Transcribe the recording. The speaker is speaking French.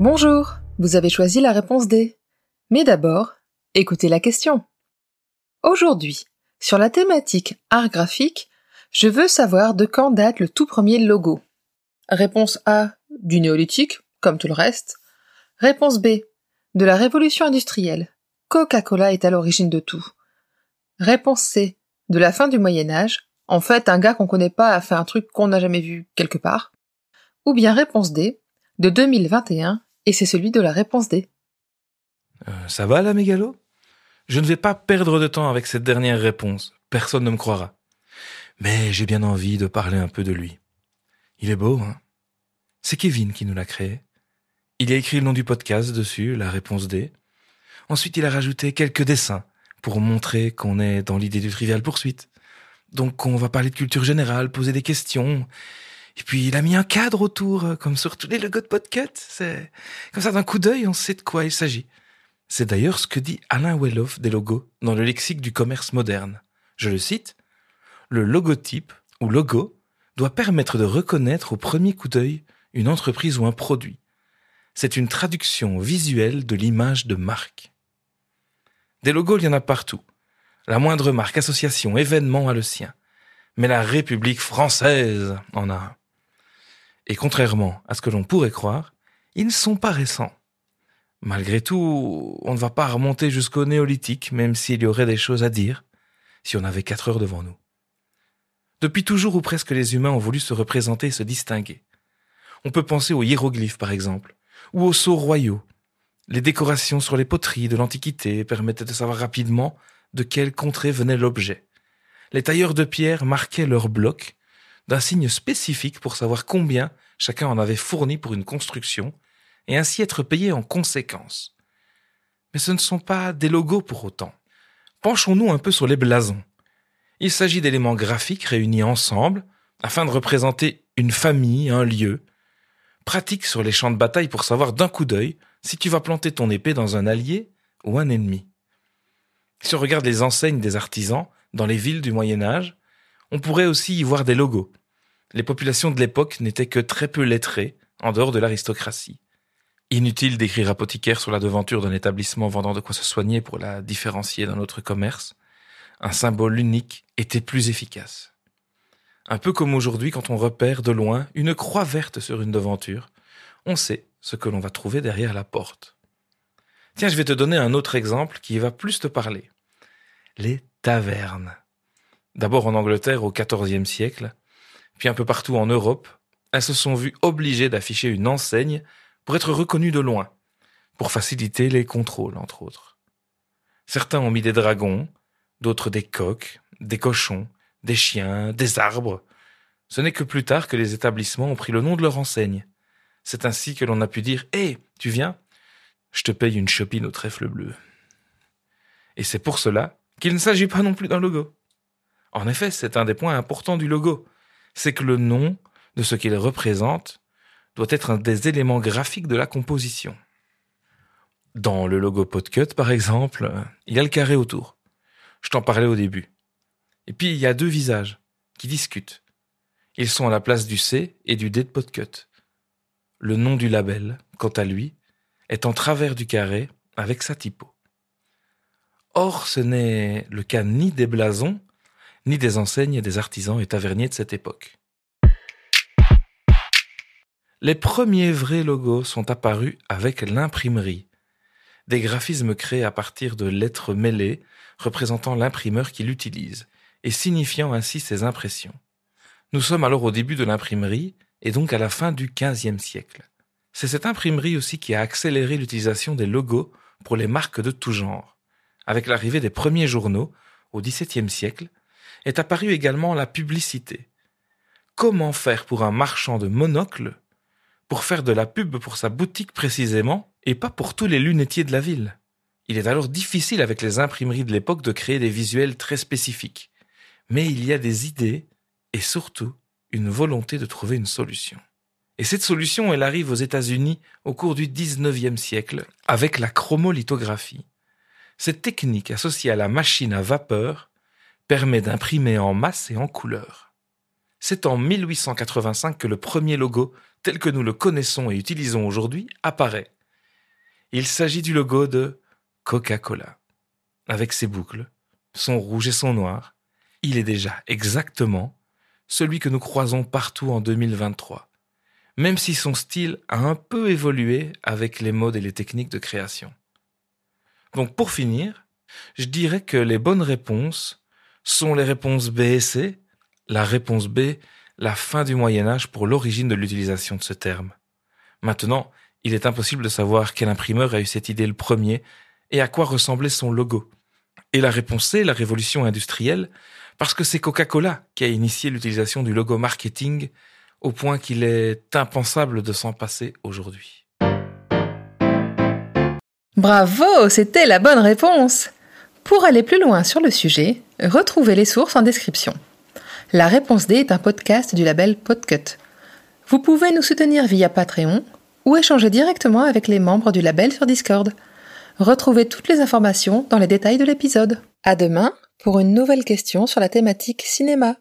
Bonjour, vous avez choisi la réponse D. Mais d'abord, écoutez la question. Aujourd'hui, sur la thématique art graphique, je veux savoir de quand date le tout premier logo. Réponse A, du néolithique, comme tout le reste. Réponse B, de la révolution industrielle. Coca-Cola est à l'origine de tout. Réponse C, de la fin du Moyen Âge. En fait, un gars qu'on connaît pas a fait un truc qu'on n'a jamais vu quelque part. Ou bien réponse D, de 2021, et c'est celui de la réponse D. Euh, ça va la mégalo? Je ne vais pas perdre de temps avec cette dernière réponse. Personne ne me croira. Mais j'ai bien envie de parler un peu de lui. Il est beau, hein? C'est Kevin qui nous l'a créé. Il a écrit le nom du podcast dessus, la réponse D. Ensuite, il a rajouté quelques dessins pour montrer qu'on est dans l'idée du trivial poursuite. Donc, on va parler de culture générale, poser des questions. Et puis, il a mis un cadre autour, comme sur tous les logos de podcast. C'est comme ça, d'un coup d'œil, on sait de quoi il s'agit. C'est d'ailleurs ce que dit Alain Welloff des logos dans le lexique du commerce moderne. Je le cite. Le logotype ou logo doit permettre de reconnaître au premier coup d'œil une entreprise ou un produit. C'est une traduction visuelle de l'image de marque. Des logos, il y en a partout. La moindre marque, association, événement a le sien. Mais la République française en a un. Et contrairement à ce que l'on pourrait croire, ils ne sont pas récents. Malgré tout, on ne va pas remonter jusqu'au néolithique, même s'il y aurait des choses à dire, si on avait quatre heures devant nous. Depuis toujours ou presque les humains ont voulu se représenter et se distinguer. On peut penser aux hiéroglyphes par exemple, ou aux sceaux royaux. Les décorations sur les poteries de l'Antiquité permettaient de savoir rapidement de quelle contrée venait l'objet. Les tailleurs de pierre marquaient leurs blocs d'un signe spécifique pour savoir combien chacun en avait fourni pour une construction, et ainsi être payé en conséquence. Mais ce ne sont pas des logos pour autant. Penchons-nous un peu sur les blasons. Il s'agit d'éléments graphiques réunis ensemble afin de représenter une famille, un lieu. Pratique sur les champs de bataille pour savoir d'un coup d'œil si tu vas planter ton épée dans un allié ou un ennemi. Si on regarde les enseignes des artisans dans les villes du Moyen Âge, on pourrait aussi y voir des logos. Les populations de l'époque n'étaient que très peu lettrées, en dehors de l'aristocratie. Inutile d'écrire apothicaire sur la devanture d'un établissement vendant de quoi se soigner pour la différencier d'un autre commerce un symbole unique était plus efficace. Un peu comme aujourd'hui quand on repère de loin une croix verte sur une devanture, on sait ce que l'on va trouver derrière la porte. Tiens, je vais te donner un autre exemple qui va plus te parler. Les tavernes. D'abord en Angleterre au XIVe siècle, puis un peu partout en Europe, elles se sont vues obligées d'afficher une enseigne pour être reconnues de loin, pour faciliter les contrôles, entre autres. Certains ont mis des dragons, d'autres des coqs, des cochons, des chiens, des arbres. Ce n'est que plus tard que les établissements ont pris le nom de leur enseigne. C'est ainsi que l'on a pu dire Hé, tu viens? Je te paye une chopine au trèfle bleu. Et c'est pour cela qu'il ne s'agit pas non plus d'un logo. En effet, c'est un des points importants du logo. C'est que le nom de ce qu'il représente doit être un des éléments graphiques de la composition. Dans le logo Podcut, par exemple, il y a le carré autour. Je t'en parlais au début. Et puis il y a deux visages qui discutent. Ils sont à la place du C et du D de Podcut. Le nom du label, quant à lui, est en travers du carré avec sa typo. Or, ce n'est le cas ni des blasons, ni des enseignes des artisans et taverniers de cette époque. Les premiers vrais logos sont apparus avec l'imprimerie, des graphismes créés à partir de lettres mêlées représentant l'imprimeur qui l'utilise, et signifiant ainsi ses impressions. Nous sommes alors au début de l'imprimerie, et donc à la fin du XVe siècle. C'est cette imprimerie aussi qui a accéléré l'utilisation des logos pour les marques de tout genre. Avec l'arrivée des premiers journaux, au XVIIe siècle, est apparue également la publicité. Comment faire pour un marchand de monocles pour faire de la pub pour sa boutique précisément, et pas pour tous les lunetiers de la ville? Il est alors difficile avec les imprimeries de l'époque de créer des visuels très spécifiques. Mais il y a des idées et surtout une volonté de trouver une solution. Et cette solution, elle arrive aux États-Unis au cours du 19e siècle avec la chromolithographie. Cette technique associée à la machine à vapeur permet d'imprimer en masse et en couleur. C'est en 1885 que le premier logo, tel que nous le connaissons et utilisons aujourd'hui, apparaît. Il s'agit du logo de Coca-Cola. Avec ses boucles, son rouge et son noir, il est déjà exactement celui que nous croisons partout en 2023, même si son style a un peu évolué avec les modes et les techniques de création. Donc pour finir, je dirais que les bonnes réponses sont les réponses B et C, la réponse B, la fin du Moyen Âge pour l'origine de l'utilisation de ce terme. Maintenant, il est impossible de savoir quel imprimeur a eu cette idée le premier et à quoi ressemblait son logo. Et la réponse C, la révolution industrielle, parce que c'est Coca-Cola qui a initié l'utilisation du logo marketing au point qu'il est impensable de s'en passer aujourd'hui. Bravo, c'était la bonne réponse. Pour aller plus loin sur le sujet, retrouvez les sources en description. La réponse D est un podcast du label Podcut. Vous pouvez nous soutenir via Patreon ou échanger directement avec les membres du label sur Discord. Retrouvez toutes les informations dans les détails de l'épisode. À demain pour une nouvelle question sur la thématique cinéma.